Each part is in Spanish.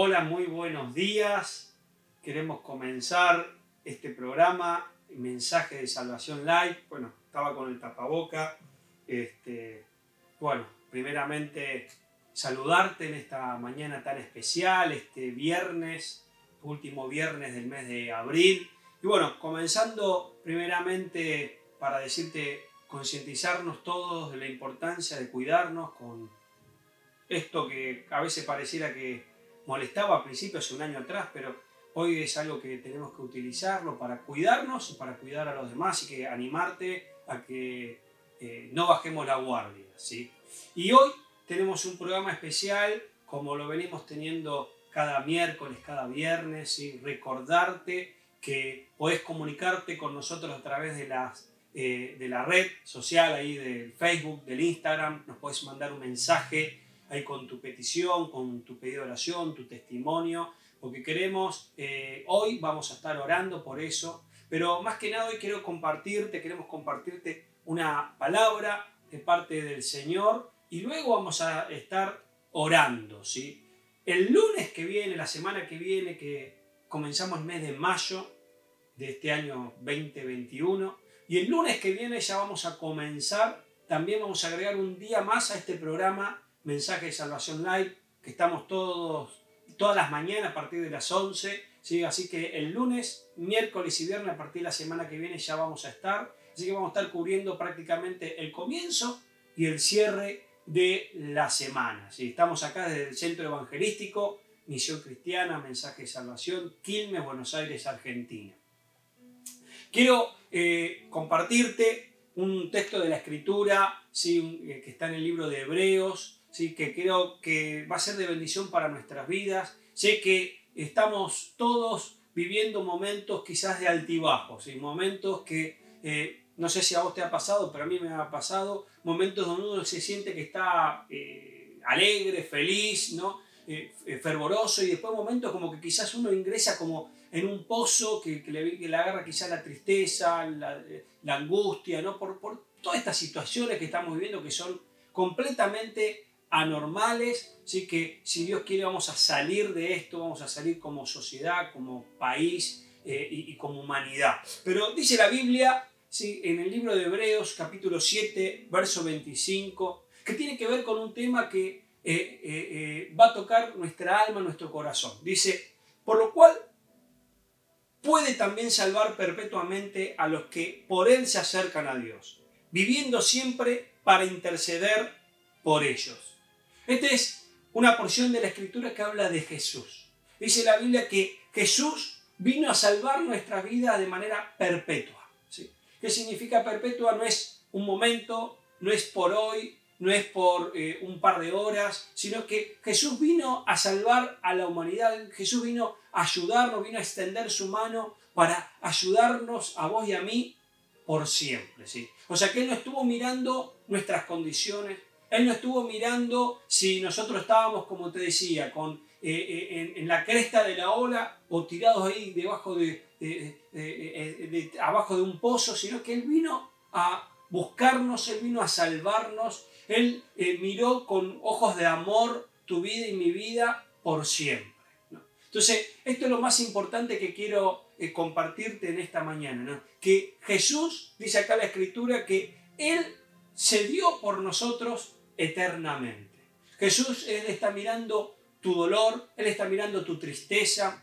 Hola, muy buenos días. Queremos comenzar este programa, Mensaje de Salvación Live. Bueno, estaba con el tapaboca. Este, bueno, primeramente saludarte en esta mañana tan especial, este viernes, último viernes del mes de abril. Y bueno, comenzando primeramente para decirte, concientizarnos todos de la importancia de cuidarnos con esto que a veces pareciera que molestaba al principio, hace un año atrás, pero hoy es algo que tenemos que utilizarlo para cuidarnos y para cuidar a los demás y que animarte a que eh, no bajemos la guardia. ¿sí? Y hoy tenemos un programa especial, como lo venimos teniendo cada miércoles, cada viernes, y recordarte que podés comunicarte con nosotros a través de, las, eh, de la red social, ahí del Facebook, del Instagram, nos puedes mandar un mensaje ahí con tu petición, con tu pedido de oración, tu testimonio, porque queremos, eh, hoy vamos a estar orando por eso, pero más que nada hoy quiero compartirte, queremos compartirte una palabra de parte del Señor y luego vamos a estar orando, ¿sí? El lunes que viene, la semana que viene, que comenzamos el mes de mayo de este año 2021, y el lunes que viene ya vamos a comenzar, también vamos a agregar un día más a este programa Mensaje de Salvación Live, que estamos todos, todas las mañanas a partir de las 11, ¿sí? así que el lunes, miércoles y viernes a partir de la semana que viene ya vamos a estar, así que vamos a estar cubriendo prácticamente el comienzo y el cierre de la semana. Estamos acá desde el Centro Evangelístico, Misión Cristiana, Mensaje de Salvación, Quilmes, Buenos Aires, Argentina. Quiero eh, compartirte un texto de la Escritura ¿sí? Eh, que está en el libro de Hebreos, ¿sí? que creo que va a ser de bendición para nuestras vidas. Sé que estamos todos viviendo momentos quizás de altibajos, ¿sí? momentos que eh, no sé si a vos te ha pasado, pero a mí me ha pasado, momentos donde uno se siente que está eh, alegre, feliz, ¿no? Eh, fervoroso, y después momentos como que quizás uno ingresa como en un pozo que, que, le, que le, agarra quizás la tristeza, la, la angustia, ¿no? Por, por, todas estas situaciones que estamos viviendo que son completamente anormales, ¿sí? que si Dios quiere vamos a salir de esto, vamos a salir como sociedad, como país eh, y, como humanidad. Pero dice la Biblia ¿sí? en el libro de Hebreos capítulo 7, verso 25, que tiene que ver con un tema que eh, eh, va a tocar nuestra alma, nuestro corazón. Dice, por lo cual puede también salvar perpetuamente a los que por él se acercan a Dios, viviendo siempre para interceder por ellos. Esta es una porción de la escritura que habla de Jesús. Dice la Biblia que Jesús vino a salvar nuestra vida de manera perpetua. ¿Qué significa perpetua? No es un momento, no es por hoy, no es por eh, un par de horas, sino que Jesús vino a salvar a la humanidad, Jesús vino a ayudarnos, vino a extender su mano para ayudarnos a vos y a mí por siempre. ¿sí? O sea que Él no estuvo mirando nuestras condiciones, Él no estuvo mirando si nosotros estábamos, como te decía, con, eh, eh, en, la cresta de la ola o tirados ahí debajo de, de, abajo de un pozo, sino que Él vino a buscarnos, Él vino a salvarnos, Él eh, miró con ojos de amor tu vida y mi vida por siempre. Entonces, esto es lo más importante que quiero eh, compartirte en esta mañana, que Jesús, dice acá la Escritura, que Él se dio por nosotros eternamente. Jesús, Él está mirando tu dolor, Él está mirando tu tristeza,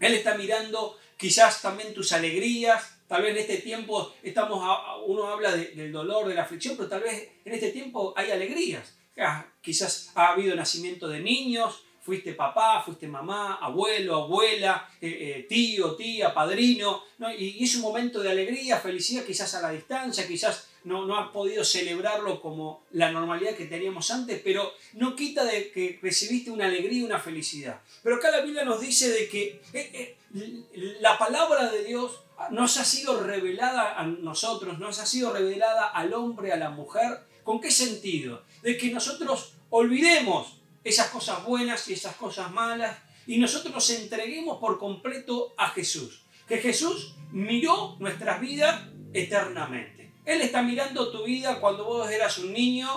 Él está mirando quizás también tus alegrías. Tal vez en este tiempo estamos a, uno habla de, del dolor, de la aflicción, pero tal vez en este tiempo hay alegrías. Ah, quizás ha habido nacimiento de niños, fuiste papá, fuiste mamá, abuelo, abuela, eh, eh, tío, tía, padrino, ¿no? y, y, es un momento de alegría, felicidad, quizás a la distancia, quizás no, no has podido celebrarlo como la normalidad que teníamos antes, pero no quita de que recibiste una alegría y una felicidad. Pero acá la Biblia nos dice de que eh, eh, la palabra de Dios nos ha sido revelada a nosotros, nos ha sido revelada al hombre, a la mujer. ¿Con qué sentido? De que nosotros olvidemos esas cosas buenas y esas cosas malas y nosotros nos entreguemos por completo a Jesús. Que Jesús miró nuestras vidas eternamente. Él está mirando tu vida cuando vos eras un niño,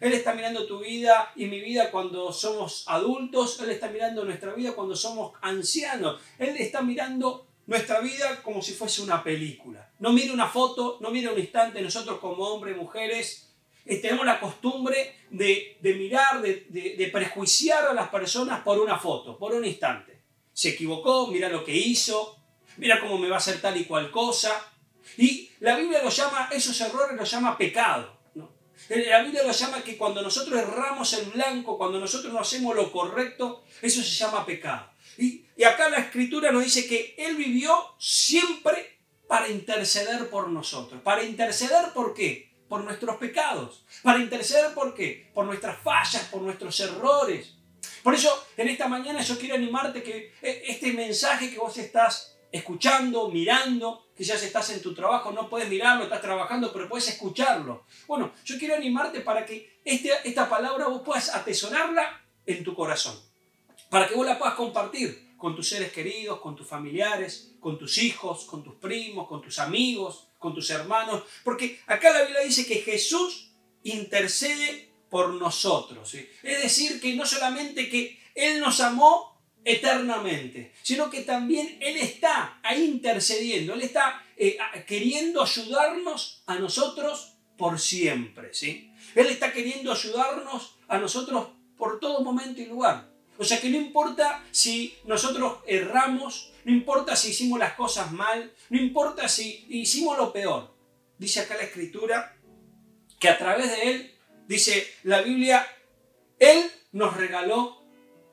Él está mirando tu vida y mi vida cuando somos adultos. Él está mirando nuestra vida cuando somos ancianos. Él está mirando nuestra vida como si fuese una película. No mire una foto, no mire un instante. Nosotros como hombres, mujeres, eh, tenemos la costumbre de, mirar, de, de, prejuiciar a las personas por una foto, por un instante. Se equivocó, mira lo que hizo, mira cómo me va a hacer tal y cual cosa. Y la Biblia lo llama, esos errores los llama pecado. La Biblia lo llama que cuando nosotros erramos en blanco, cuando nosotros no hacemos lo correcto, eso se llama pecado. Y, y acá la escritura nos dice que Él vivió siempre para interceder por nosotros. ¿Para interceder por qué? Por nuestros pecados. ¿Para interceder por qué? Por nuestras fallas, por nuestros errores. Por eso en esta mañana yo quiero animarte que eh, este mensaje que vos estás escuchando, mirando, quizás estás en tu trabajo, no puedes mirarlo, estás trabajando, pero puedes escucharlo. Bueno, yo quiero animarte para que este, esta palabra vos puedas atesorarla en tu corazón, para que vos la puedas compartir con tus seres queridos, con tus familiares, con tus hijos, con tus primos, con tus amigos, con tus hermanos, porque acá la Biblia dice que Jesús intercede por nosotros. Es decir, que no solamente que Él nos amó eternamente, sino que también Él está intercediendo, Él está eh, queriendo ayudarnos a nosotros por siempre, ¿sí? Él está queriendo ayudarnos a nosotros por todo momento y lugar. O sea que no importa si nosotros erramos, no importa si hicimos las cosas mal, no importa si hicimos lo peor. Dice acá la escritura que a través de Él, dice la Biblia, Él nos regaló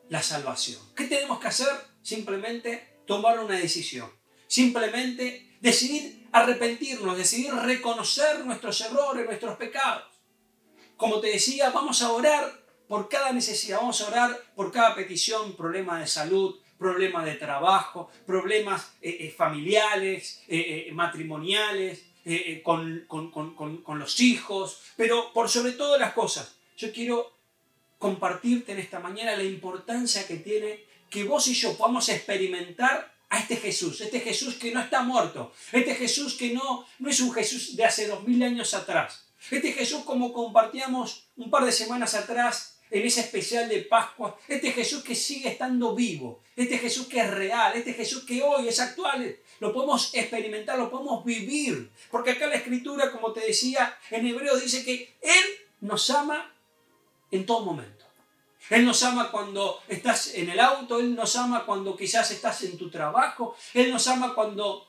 la salvación. ¿Qué tenemos que hacer? Simplemente tomar una decisión. Simplemente decidir arrepentirnos, decidir reconocer nuestros errores, nuestros pecados. Como te decía, vamos a orar por cada necesidad, vamos a orar por cada petición, problema de salud, problema de trabajo, problemas eh, eh, familiares, eh, matrimoniales, con, con los hijos, pero por sobre todas las cosas, yo quiero compartirte en esta mañana la importancia que tiene que vos y yo podamos experimentar a este Jesús, este Jesús que no está muerto, este Jesús que no, no es un Jesús de hace dos mil años atrás, este Jesús como compartíamos un par de semanas atrás en ese especial de Pascua, este Jesús que sigue estando vivo, este Jesús que es real, este Jesús que hoy es actual, lo podemos experimentar, lo podemos vivir, porque acá la escritura, como te decía, en hebreo dice que Él nos ama en todo momento. Él nos ama cuando estás en el auto, Él nos ama cuando quizás estás en tu trabajo, Él nos ama cuando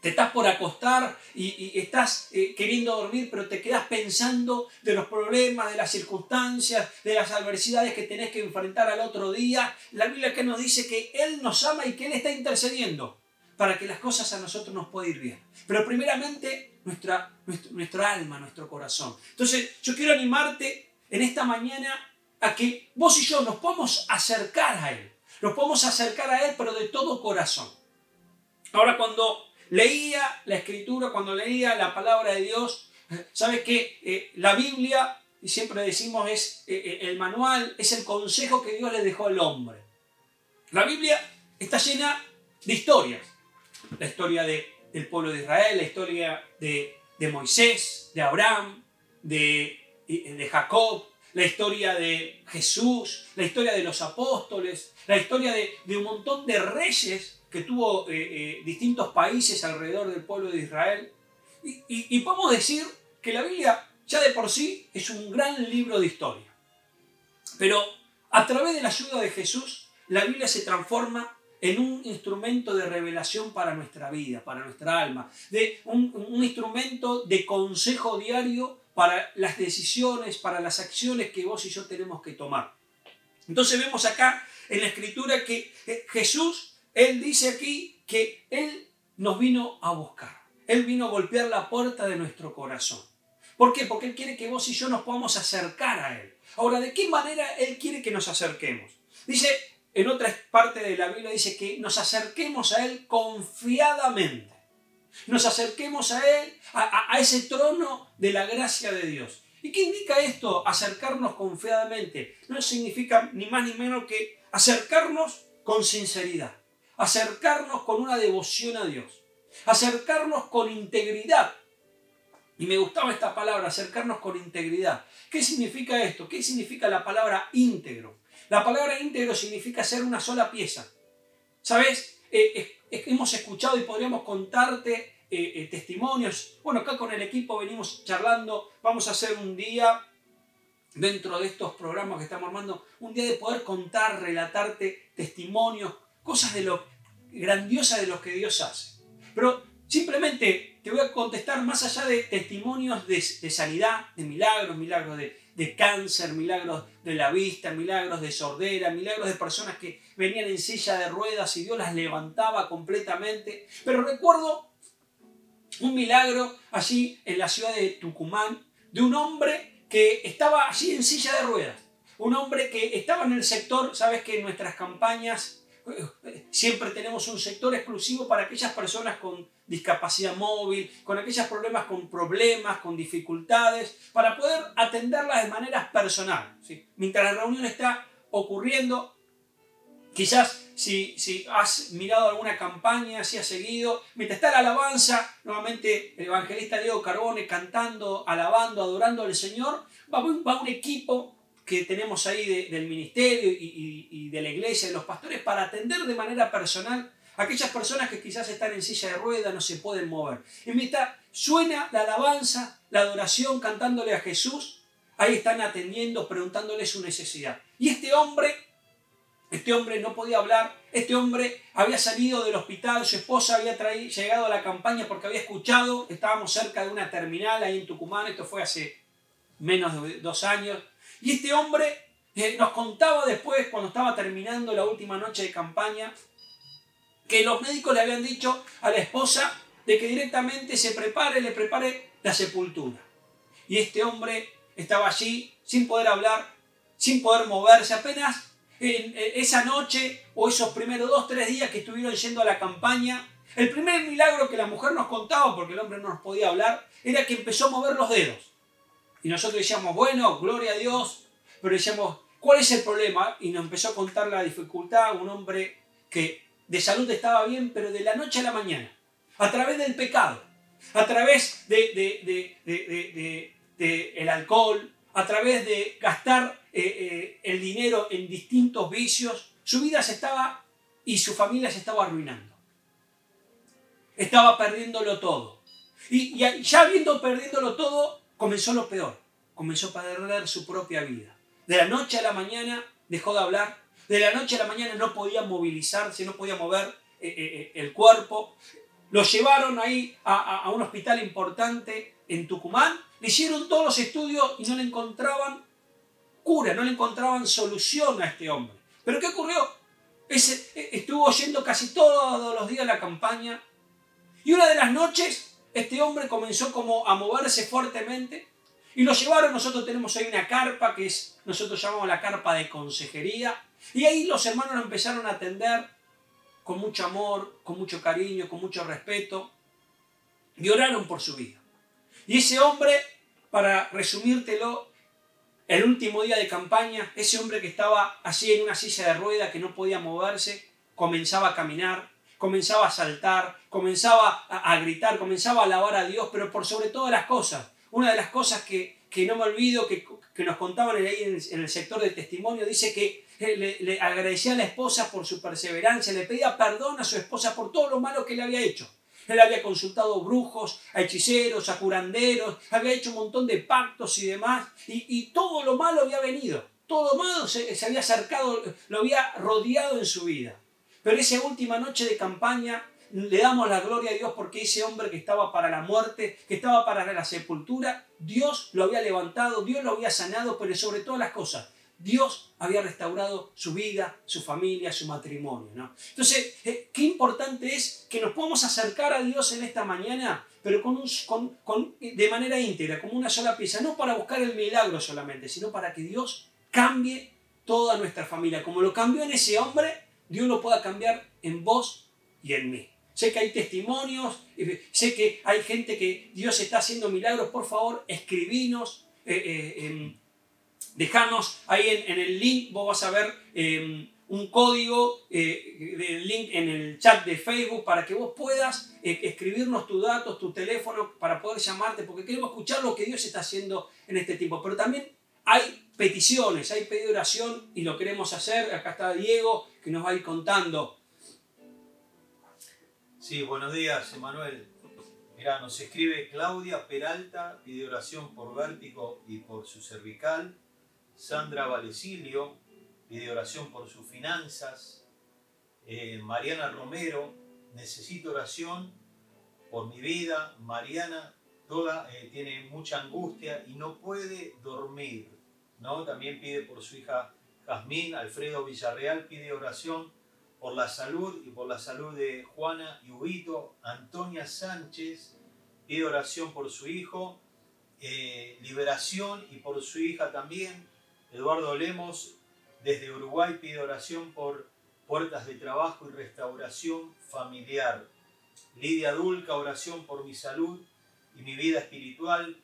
te estás por acostar y, estás eh, queriendo dormir, pero te quedas pensando de los problemas, de las circunstancias, de las adversidades que tenés que enfrentar al otro día. La Biblia que nos dice que Él nos ama y que Él está intercediendo para que las cosas a nosotros nos puedan ir bien. Pero primeramente nuestra, nuestra alma, nuestro corazón. Entonces yo quiero animarte en esta mañana a que vos y yo nos podamos acercar a Él. Nos podemos acercar a Él, pero de todo corazón. Ahora, cuando leía la escritura, cuando leía la palabra de Dios, ¿sabes que eh, la Biblia, y siempre decimos, es eh, eh, el manual, es el consejo que Dios le dejó al hombre. La Biblia está llena de historias. La historia de, del pueblo de Israel, la historia de, de Moisés, de Abraham, de de Jacob, la historia de Jesús, la historia de los apóstoles, la historia de, un montón de reyes que tuvo eh, eh, distintos países alrededor del pueblo de Israel. Y, y, podemos decir que la Biblia ya de por sí es un gran libro de historia. Pero a través de la ayuda de Jesús, la Biblia se transforma en un instrumento de revelación para nuestra vida, para nuestra alma, de un, un instrumento de consejo diario para las decisiones, para las acciones que vos y yo tenemos que tomar. Entonces vemos acá en la escritura que eh, Jesús, Él dice aquí que Él nos vino a buscar. Él vino a golpear la puerta de nuestro corazón. ¿Por qué? Porque Él quiere que vos y yo nos podamos acercar a Él. Ahora, ¿de qué manera Él quiere que nos acerquemos? Dice, en otra parte de la Biblia dice que nos acerquemos a Él confiadamente nos acerquemos a Él, a, ese trono de la gracia de Dios. ¿Y qué indica esto? Acercarnos confiadamente. No significa ni más ni menos que acercarnos con sinceridad, acercarnos con una devoción a Dios, acercarnos con integridad. Y me gustaba esta palabra, acercarnos con integridad. ¿Qué significa esto? ¿Qué significa la palabra íntegro? La palabra íntegro significa ser una sola pieza. ¿Sabes? Eh, hemos escuchado y podríamos contarte eh, testimonios. Bueno, acá con el equipo venimos charlando. Vamos a hacer un día dentro de estos programas que estamos armando, un día de poder contar, relatarte testimonios, cosas de lo grandiosas de lo que Dios hace. Pero simplemente te voy a contestar más allá de testimonios de, sanidad, de milagros, milagros de, de, cáncer, milagros de la vista, milagros de sordera, milagros de personas que venían en silla de ruedas y Dios las levantaba completamente. Pero recuerdo un milagro allí en la ciudad de Tucumán de un hombre que estaba allí en silla de ruedas. Un hombre que estaba en el sector, sabes que en nuestras campañas siempre tenemos un sector exclusivo para aquellas personas con discapacidad móvil, con aquellos problemas con problemas, con dificultades, para poder atenderlas de manera personal. Mientras la reunión está ocurriendo, Quizás si, si, has mirado alguna campaña, si has seguido, mientras está la alabanza, nuevamente el evangelista Diego Carbone cantando, alabando, adorando al Señor, va, va un equipo que tenemos ahí del ministerio y, y, de la iglesia, de los pastores, para atender de manera personal a aquellas personas que quizás están en silla de ruedas, no se pueden mover. Y mientras suena la alabanza, la adoración, cantándole a Jesús, ahí están atendiendo, preguntándole su necesidad. Y este hombre este hombre no podía hablar, este hombre había salido del hospital, su esposa había llegado a la campaña porque había escuchado, estábamos cerca de una terminal ahí en Tucumán, esto fue hace menos de dos años, y este hombre eh, nos contaba después, cuando estaba terminando la última noche de campaña, que los médicos le habían dicho a la esposa de que directamente se prepare, le prepare la sepultura. Y este hombre estaba allí sin poder hablar, sin poder moverse, apenas en esa noche o esos primeros dos, tres días que estuvieron yendo a la campaña, el primer milagro que la mujer nos contaba, porque el hombre no nos podía hablar, era que empezó a mover los dedos. Y nosotros decíamos, bueno, gloria a Dios, pero decíamos, ¿cuál es el problema? Y nos empezó a contar la dificultad, un hombre que de salud estaba bien, pero de la noche a la mañana, a través del pecado, a través de, de el alcohol, a través de gastar eh, eh, el dinero en distintos vicios, su vida se estaba y su familia se estaba arruinando. Estaba perdiéndolo todo. Y, ya viendo perdiéndolo todo, comenzó lo peor. Comenzó a perder su propia vida. De la noche a la mañana dejó de hablar. De la noche a la mañana no podía movilizarse, no podía mover eh, el cuerpo. Lo llevaron ahí a un hospital importante en Tucumán le hicieron todos los estudios y no le encontraban cura, no le encontraban solución a este hombre. ¿Pero qué ocurrió? Ese, estuvo yendo casi todos los días a la campaña y una de las noches este hombre comenzó como a moverse fuertemente y lo llevaron, nosotros tenemos ahí una carpa que es, nosotros llamamos la carpa de consejería. Y ahí los hermanos lo empezaron a atender con mucho amor, con mucho cariño, con mucho respeto. Y oraron por su vida. Y ese hombre para resumírtelo, el último día de campaña, ese hombre que estaba así en una silla de rueda, que no podía moverse, comenzaba a caminar, comenzaba a saltar, comenzaba a, gritar, comenzaba a alabar a Dios, pero por sobre todas las cosas, una de las cosas que, no me olvido, que, nos contaban ahí en, en, el sector de testimonio, dice que le, le agradecía a la esposa por su perseverancia, le pedía perdón a su esposa por todo lo malo que le había hecho. Él había consultado brujos, a hechiceros, a curanderos, había hecho un montón de pactos y demás, y, todo lo malo había venido, todo lo malo se, se había acercado, lo había rodeado en su vida. Pero esa última noche de campaña le damos la gloria a Dios porque ese hombre que estaba para la muerte, que estaba para la sepultura, Dios lo había levantado, Dios lo había sanado, pero sobre todas las cosas, Dios había restaurado su vida, su familia, su matrimonio. ¿no? Entonces, eh, qué importante es que nos podamos acercar a Dios en esta mañana, pero con, con, de manera íntegra, como una sola pieza, no para buscar el milagro solamente, sino para que Dios cambie toda nuestra familia. Como lo cambió en ese hombre, Dios lo pueda cambiar en vos y en mí. Sé que hay testimonios, eh, sé que hay gente que Dios está haciendo milagros. Por favor, escribinos. Eh, Dejanos ahí en, el link, vos vas a ver em, un código eh, del link en el chat de Facebook para que vos puedas eh, escribirnos tus datos, tu teléfono, para poder llamarte, porque queremos escuchar lo que Dios está haciendo en este tiempo. Pero también hay peticiones, hay pedido oración y lo queremos hacer. Acá está Diego que nos va a ir contando. Sí, buenos días, Emanuel. Mira, nos escribe Claudia Peralta, pide oración por vértigo y por su cervical. Sandra Valecilio pide oración por sus finanzas. Eh, Mariana Romero, necesito oración por mi vida. Mariana toda eh, tiene mucha angustia y no puede dormir. ¿No? También pide por su hija Jazmín. Alfredo Villarreal pide oración por la salud y por la salud de Juana y. Antonia Sánchez pide oración por su hijo. Eh, liberación y por su hija también. Eduardo Lemos desde Uruguay pide oración por puertas de trabajo y restauración familiar. Lidia Dulca, oración por mi salud y mi vida espiritual,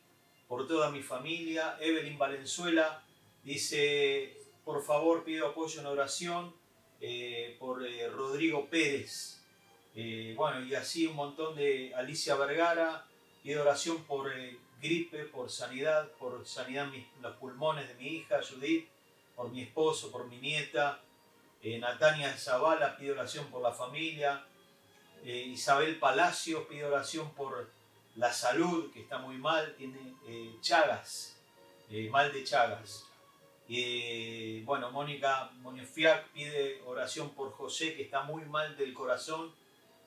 por toda mi familia. Evelyn Valenzuela dice, por favor pido apoyo en oración eh, por eh, Rodrigo Pérez. Eh, bueno, y así un montón de Alicia Vergara, pido oración por gripe, por sanidad, por sanidad en los pulmones de mi hija Judith, por mi esposo, por mi nieta. Natania Zavala pide oración por la familia. Isabel Palacio pide oración por la salud, que está muy mal, tiene Chagas, mal de Chagas. Eh, bueno, Mónica Moniofiac pide oración por José, que está muy mal del corazón,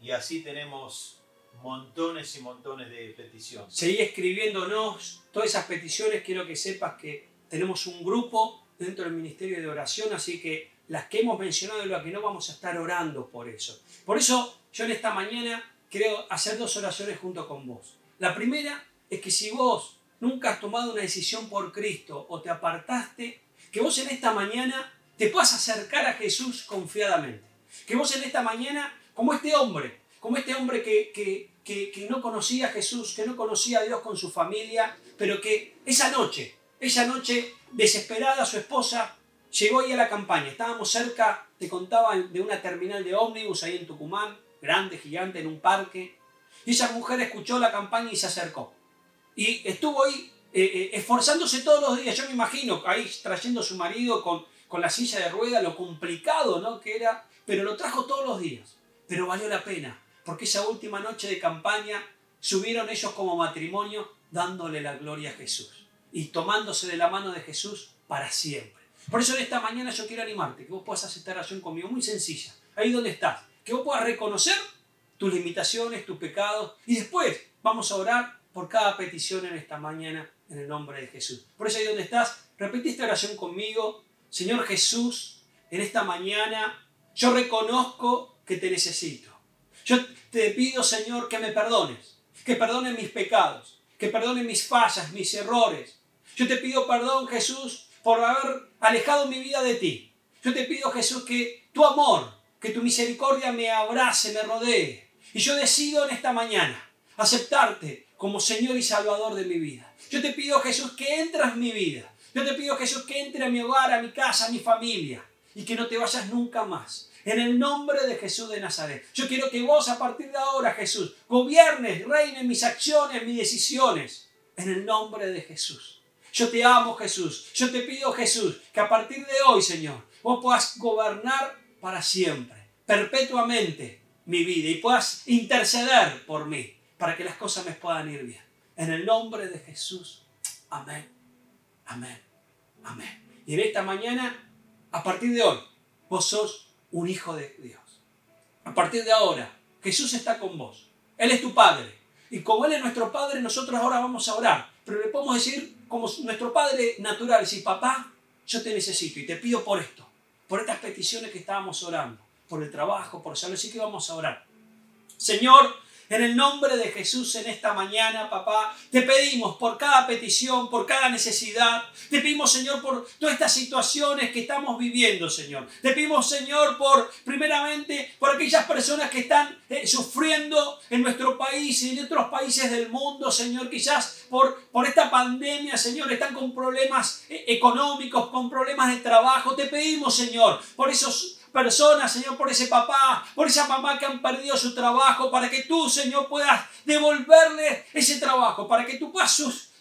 y así tenemos montones y montones de peticiones. Seguí escribiéndonos todas esas peticiones, quiero que sepas que tenemos un grupo dentro del Ministerio de Oración, así que las que hemos mencionado y las que no vamos a estar orando por eso. Por eso yo en esta mañana quiero hacer dos oraciones junto con vos. La primera es que si vos nunca has tomado una decisión por Cristo o te apartaste, que vos en esta mañana te puedas acercar a Jesús confiadamente. Que vos en esta mañana, como este hombre, como este hombre que, que, que, no conocía a Jesús, que no conocía a Dios con su familia, pero que esa noche, esa noche desesperada, su esposa llegó ahí a la campaña. Estábamos cerca, te contaba, de una terminal de ómnibus ahí en Tucumán grande, gigante, en un parque. Y esa mujer escuchó la campaña y se acercó. Y estuvo ahí eh, eh, esforzándose todos los días. Yo me imagino ahí trayendo a su marido con, con la silla de rueda, lo complicado ¿no? que era, pero lo trajo todos los días. Pero valió la pena, porque esa última noche de campaña subieron ellos como matrimonio dándole la gloria a Jesús y tomándose de la mano de Jesús para siempre. Por eso en esta mañana yo quiero animarte, que vos puedas hacer esta oración conmigo, muy sencilla, ahí donde estás que vos puedas reconocer tus limitaciones, tus pecados, y después vamos a orar por cada petición en esta mañana en el nombre de Jesús. Por eso ahí donde estás, repetí esta oración conmigo. Señor Jesús, en esta mañana yo reconozco que te necesito. Yo te pido, Señor, que me perdones, que perdones mis pecados, que perdones mis fallas, mis errores. Yo te pido perdón, Jesús, por haber alejado mi vida de ti. Yo te pido, Jesús, que tu amor, que tu misericordia me abrace, me rodee. Y yo decido en esta mañana aceptarte como Señor y Salvador de mi vida. Yo te pido, Jesús, que entres en mi vida. Yo te pido, Jesús, que entre a mi hogar, a mi casa, a mi familia. Y que no te vayas nunca más. En el nombre de Jesús de Nazaret. Yo quiero que vos a partir de ahora, Jesús, gobiernes, reines mis acciones, mis decisiones. En el nombre de Jesús. Yo te amo, Jesús. Yo te pido, Jesús, que a partir de hoy, Señor, vos puedas gobernar para siempre, perpetuamente mi vida y puedas interceder por mí para que las cosas me puedan ir bien. En el nombre de Jesús. Amén. Amén. Amén. Y en esta mañana, a partir de hoy, vos sos un hijo de Dios. A partir de ahora, Jesús está con vos. Él es tu Padre. Y como Él es nuestro Padre, nosotros ahora vamos a orar. Pero le podemos decir como nuestro Padre natural, si papá, yo te necesito y te pido por esto por estas peticiones que estábamos orando, por el trabajo, por salud. Así que vamos a orar. Señor, en el nombre de Jesús en esta mañana, papá, te pedimos por cada petición, por cada necesidad. Te pedimos, Señor, por todas estas situaciones que estamos viviendo, Señor. Te pedimos, Señor, por, primeramente, por aquellas personas que están eh, sufriendo en nuestro país y en otros países del mundo, Señor. Quizás por, por esta pandemia, Señor, están con problemas eh, económicos, con problemas de trabajo. Te pedimos, Señor, por esos personas, Señor, por ese papá, por esa mamá que han perdido su trabajo, para que tú, Señor, puedas devolverle ese trabajo, para que tú puedas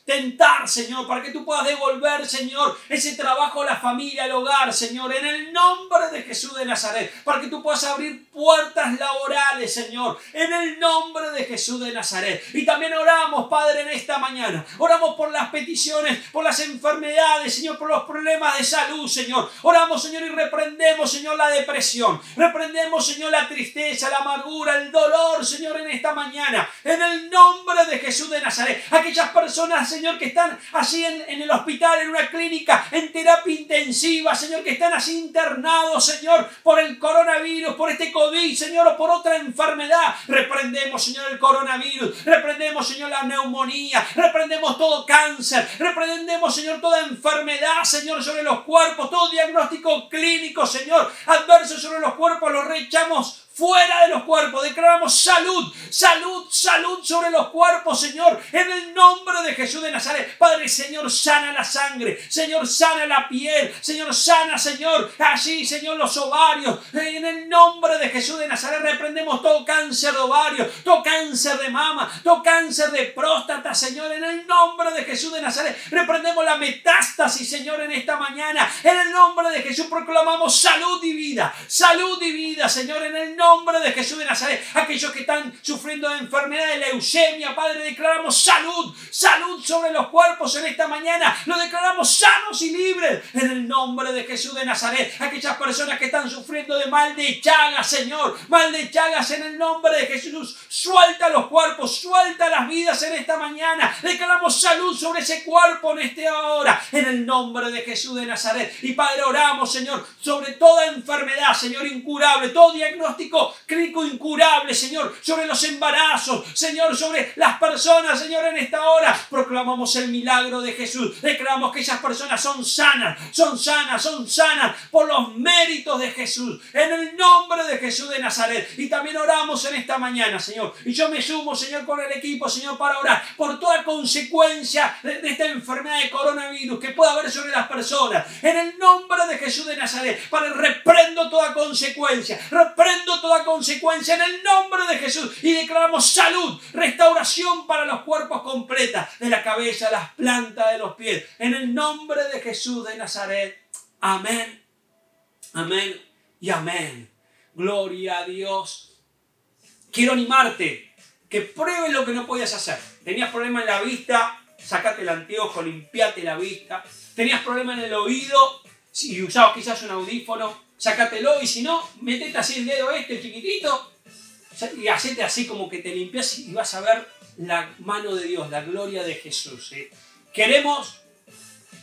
tentar, Señor, para que tú puedas devolver, Señor, ese trabajo a la familia, al hogar, Señor, en el nombre de Jesús de Nazaret, para que tú puedas abrir puertas laborales, Señor, en el nombre de Jesús de Nazaret. Y también oramos, Padre, en esta mañana. Oramos por las peticiones, por las enfermedades, Señor, por los problemas de salud, Señor. Oramos, Señor, y reprendemos, Señor, la depresión. Reprendemos, Señor, la tristeza, la amargura, el dolor, Señor, en esta mañana. En el nombre de Jesús de Nazaret. Aquellas personas, Señor, que están así en, el hospital, en una clínica, en terapia intensiva, Señor, que están así internados, Señor, por el coronavirus, por este COVID, Señor, o por otra enfermedad. Reprendemos, Señor, el coronavirus. Reprendemos, Señor, la neumonía. Reprendemos todo cáncer. Reprendemos, Señor, toda enfermedad, Señor, sobre los cuerpos, todo diagnóstico clínico, Señor, adverso sobre los cuerpos, los rechamos fuera de los cuerpos. Declaramos salud, salud, salud sobre los cuerpos, Señor, en el nombre de Jesús de Nazaret. Padre, Señor, sana la sangre, Señor, sana la piel, Señor, sana, Señor, así, Señor, los ovarios. En el nombre de Jesús de Nazaret reprendemos todo cáncer de ovario, todo cáncer de mama, todo cáncer de próstata, Señor, en el nombre de Jesús de Nazaret. Reprendemos la metástasis, Señor, en esta mañana. En el nombre de Jesús proclamamos salud y vida, salud y vida, Señor, en el nombre nombre de Jesús de Nazaret. Aquellos que están sufriendo de enfermedad de leucemia, Padre, declaramos salud, salud sobre los cuerpos en esta mañana. Lo declaramos sanos y libres en el nombre de Jesús de Nazaret. Aquellas personas que están sufriendo de mal de chagas, Señor, mal de chagas en el nombre de Jesús. Suelta los cuerpos, suelta las vidas en esta mañana. Declaramos salud sobre ese cuerpo en esta hora, en el nombre de Jesús de Nazaret. Y Padre, oramos, Señor, sobre toda enfermedad, Señor, incurable, todo diagnóstico crítico, incurable, Señor, sobre los embarazos, Señor, sobre las personas, Señor, en esta hora. Proclamamos el milagro de Jesús. Declaramos que esas personas son sanas, son sanas, son sanas por los méritos de Jesús. En el nombre de Jesús de Nazaret. Y también oramos en esta mañana, Señor. Y yo me sumo, Señor, con el equipo, Señor, para orar por toda consecuencia de, de esta enfermedad de coronavirus que pueda haber sobre las personas. En el nombre de Jesús de Nazaret. Para reprendo toda consecuencia. Reprendo toda consecuencia en el nombre de Jesús y declaramos salud, restauración para los cuerpos completa, de la cabeza las plantas de los pies, en el nombre de Jesús de Nazaret. Amén, amén y amén. Gloria a Dios. Quiero animarte que pruebes lo que no podías hacer. Tenías problema en la vista, sacate el anteojo, limpiate la vista. Tenías problema en el oído, si usabas quizás un audífono, sácatelo y si no, metete así el dedo este, chiquitito, y hacete así como que te limpias y vas a ver la mano de Dios, la gloria de Jesús. Queremos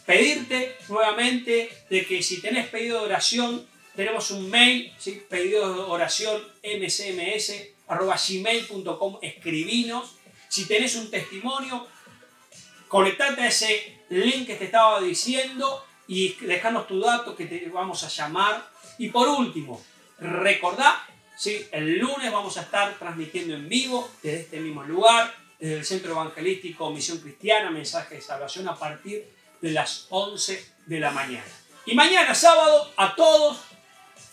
pedirte nuevamente de que si tenés pedido de oración, tenemos un mail, ¿sí? pedido de oración mcms arroba gmail.com, escribinos. Si tenés un testimonio, conectate a ese link que te estaba diciendo y dejanos tu dato que te vamos a llamar y por último, recordá, ¿sí? el lunes vamos a estar transmitiendo en vivo desde este mismo lugar, desde el Centro Evangelístico Misión Cristiana, Mensaje de Salvación a partir de las 11 de la mañana. Y mañana sábado a todos,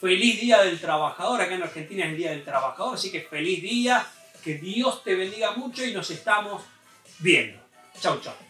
feliz Día del Trabajador. Acá en Argentina es el Día del Trabajador, así que feliz día, que Dios te bendiga mucho y nos estamos viendo. Chau, chau.